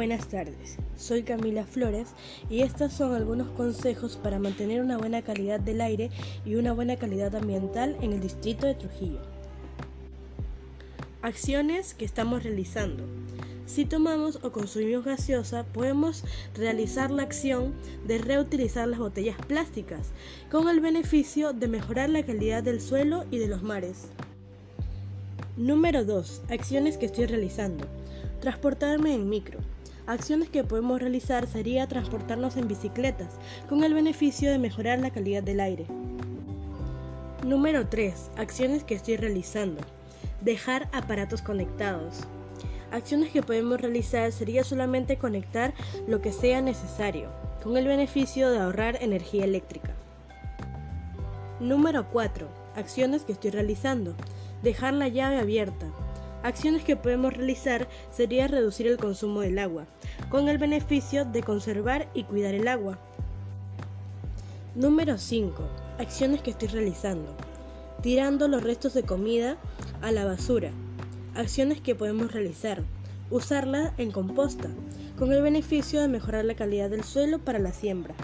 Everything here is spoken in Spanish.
Buenas tardes, soy Camila Flores y estos son algunos consejos para mantener una buena calidad del aire y una buena calidad ambiental en el distrito de Trujillo. Acciones que estamos realizando. Si tomamos o consumimos gaseosa, podemos realizar la acción de reutilizar las botellas plásticas, con el beneficio de mejorar la calidad del suelo y de los mares. Número 2. Acciones que estoy realizando. Transportarme en micro. Acciones que podemos realizar sería transportarnos en bicicletas, con el beneficio de mejorar la calidad del aire. Número 3. Acciones que estoy realizando. Dejar aparatos conectados. Acciones que podemos realizar sería solamente conectar lo que sea necesario, con el beneficio de ahorrar energía eléctrica. Número 4. Acciones que estoy realizando. Dejar la llave abierta. Acciones que podemos realizar sería reducir el consumo del agua, con el beneficio de conservar y cuidar el agua. Número 5. Acciones que estoy realizando. Tirando los restos de comida a la basura. Acciones que podemos realizar. Usarla en composta, con el beneficio de mejorar la calidad del suelo para la siembra.